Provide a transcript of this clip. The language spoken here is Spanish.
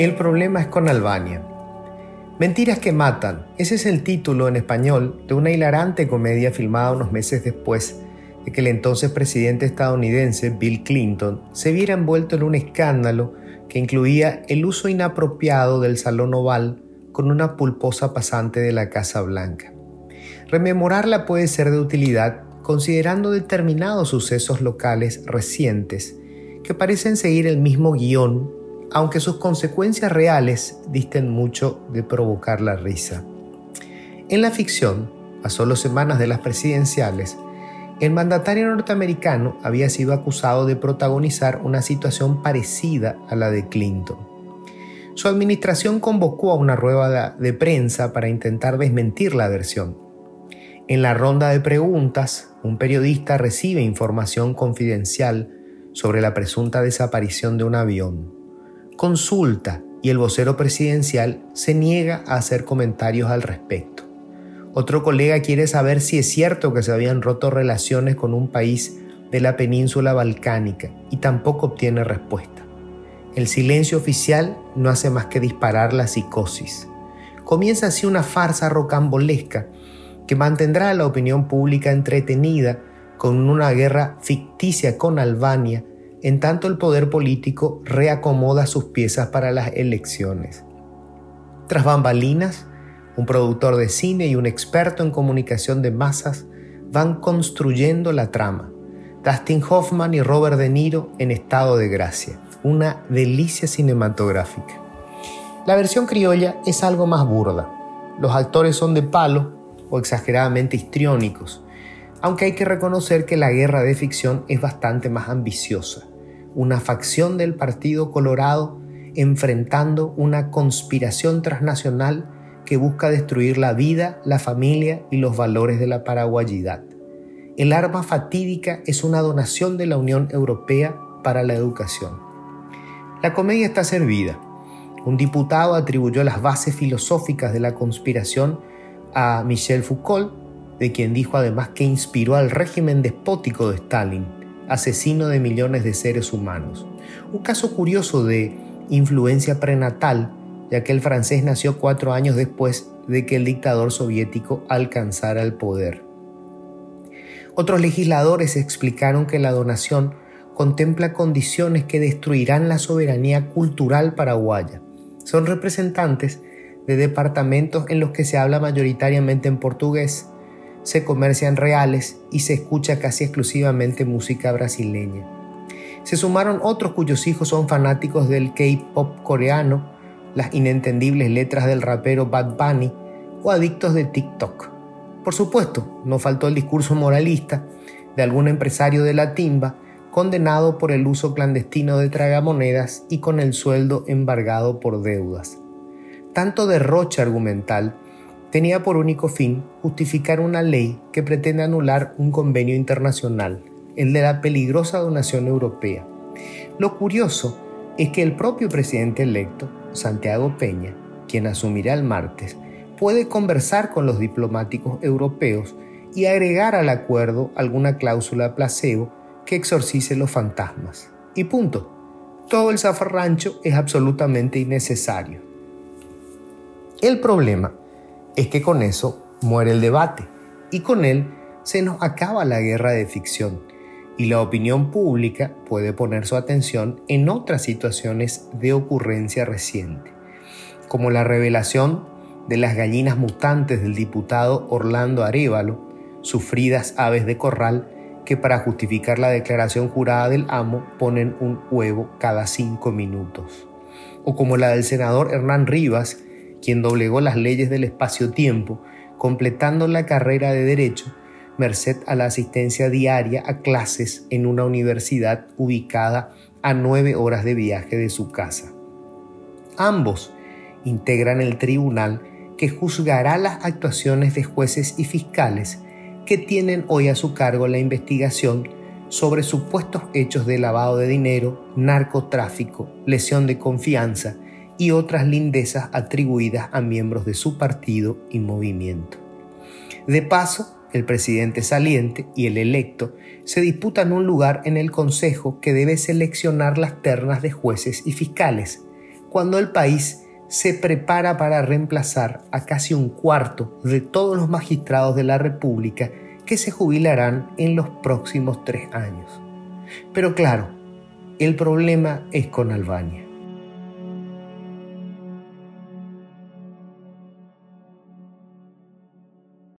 El problema es con Albania. Mentiras que matan. Ese es el título en español de una hilarante comedia filmada unos meses después de que el entonces presidente estadounidense Bill Clinton se viera envuelto en un escándalo que incluía el uso inapropiado del Salón Oval con una pulposa pasante de la Casa Blanca. Rememorarla puede ser de utilidad considerando determinados sucesos locales recientes que parecen seguir el mismo guion aunque sus consecuencias reales disten mucho de provocar la risa. En la ficción, a solo semanas de las presidenciales, el mandatario norteamericano había sido acusado de protagonizar una situación parecida a la de Clinton. Su administración convocó a una rueda de prensa para intentar desmentir la versión. En la ronda de preguntas, un periodista recibe información confidencial sobre la presunta desaparición de un avión consulta y el vocero presidencial se niega a hacer comentarios al respecto. Otro colega quiere saber si es cierto que se habían roto relaciones con un país de la península balcánica y tampoco obtiene respuesta. El silencio oficial no hace más que disparar la psicosis. Comienza así una farsa rocambolesca que mantendrá a la opinión pública entretenida con una guerra ficticia con Albania en tanto el poder político reacomoda sus piezas para las elecciones. Tras bambalinas, un productor de cine y un experto en comunicación de masas van construyendo la trama. Dustin Hoffman y Robert De Niro en estado de gracia. Una delicia cinematográfica. La versión criolla es algo más burda. Los actores son de palo o exageradamente histriónicos, aunque hay que reconocer que la guerra de ficción es bastante más ambiciosa una facción del Partido Colorado enfrentando una conspiración transnacional que busca destruir la vida, la familia y los valores de la paraguayidad. El arma fatídica es una donación de la Unión Europea para la educación. La comedia está servida. Un diputado atribuyó las bases filosóficas de la conspiración a Michel Foucault, de quien dijo además que inspiró al régimen despótico de Stalin asesino de millones de seres humanos. Un caso curioso de influencia prenatal, ya que el francés nació cuatro años después de que el dictador soviético alcanzara el poder. Otros legisladores explicaron que la donación contempla condiciones que destruirán la soberanía cultural paraguaya. Son representantes de departamentos en los que se habla mayoritariamente en portugués, se comercian reales y se escucha casi exclusivamente música brasileña. Se sumaron otros cuyos hijos son fanáticos del K-pop coreano, las inentendibles letras del rapero Bad Bunny o adictos de TikTok. Por supuesto, no faltó el discurso moralista de algún empresario de la timba condenado por el uso clandestino de tragamonedas y con el sueldo embargado por deudas. Tanto derroche argumental tenía por único fin justificar una ley que pretende anular un convenio internacional, el de la peligrosa donación europea. Lo curioso es que el propio presidente electo, Santiago Peña, quien asumirá el martes, puede conversar con los diplomáticos europeos y agregar al acuerdo alguna cláusula placebo que exorcice los fantasmas. Y punto. Todo el zafarrancho es absolutamente innecesario. El problema es que con eso muere el debate y con él se nos acaba la guerra de ficción y la opinión pública puede poner su atención en otras situaciones de ocurrencia reciente, como la revelación de las gallinas mutantes del diputado Orlando Arevalo, sufridas aves de corral que para justificar la declaración jurada del amo ponen un huevo cada cinco minutos, o como la del senador Hernán Rivas, quien doblegó las leyes del espacio-tiempo, completando la carrera de Derecho, merced a la asistencia diaria a clases en una universidad ubicada a nueve horas de viaje de su casa. Ambos integran el tribunal que juzgará las actuaciones de jueces y fiscales que tienen hoy a su cargo la investigación sobre supuestos hechos de lavado de dinero, narcotráfico, lesión de confianza y otras lindezas atribuidas a miembros de su partido y movimiento. De paso, el presidente saliente y el electo se disputan un lugar en el Consejo que debe seleccionar las ternas de jueces y fiscales, cuando el país se prepara para reemplazar a casi un cuarto de todos los magistrados de la República que se jubilarán en los próximos tres años. Pero claro, el problema es con Albania.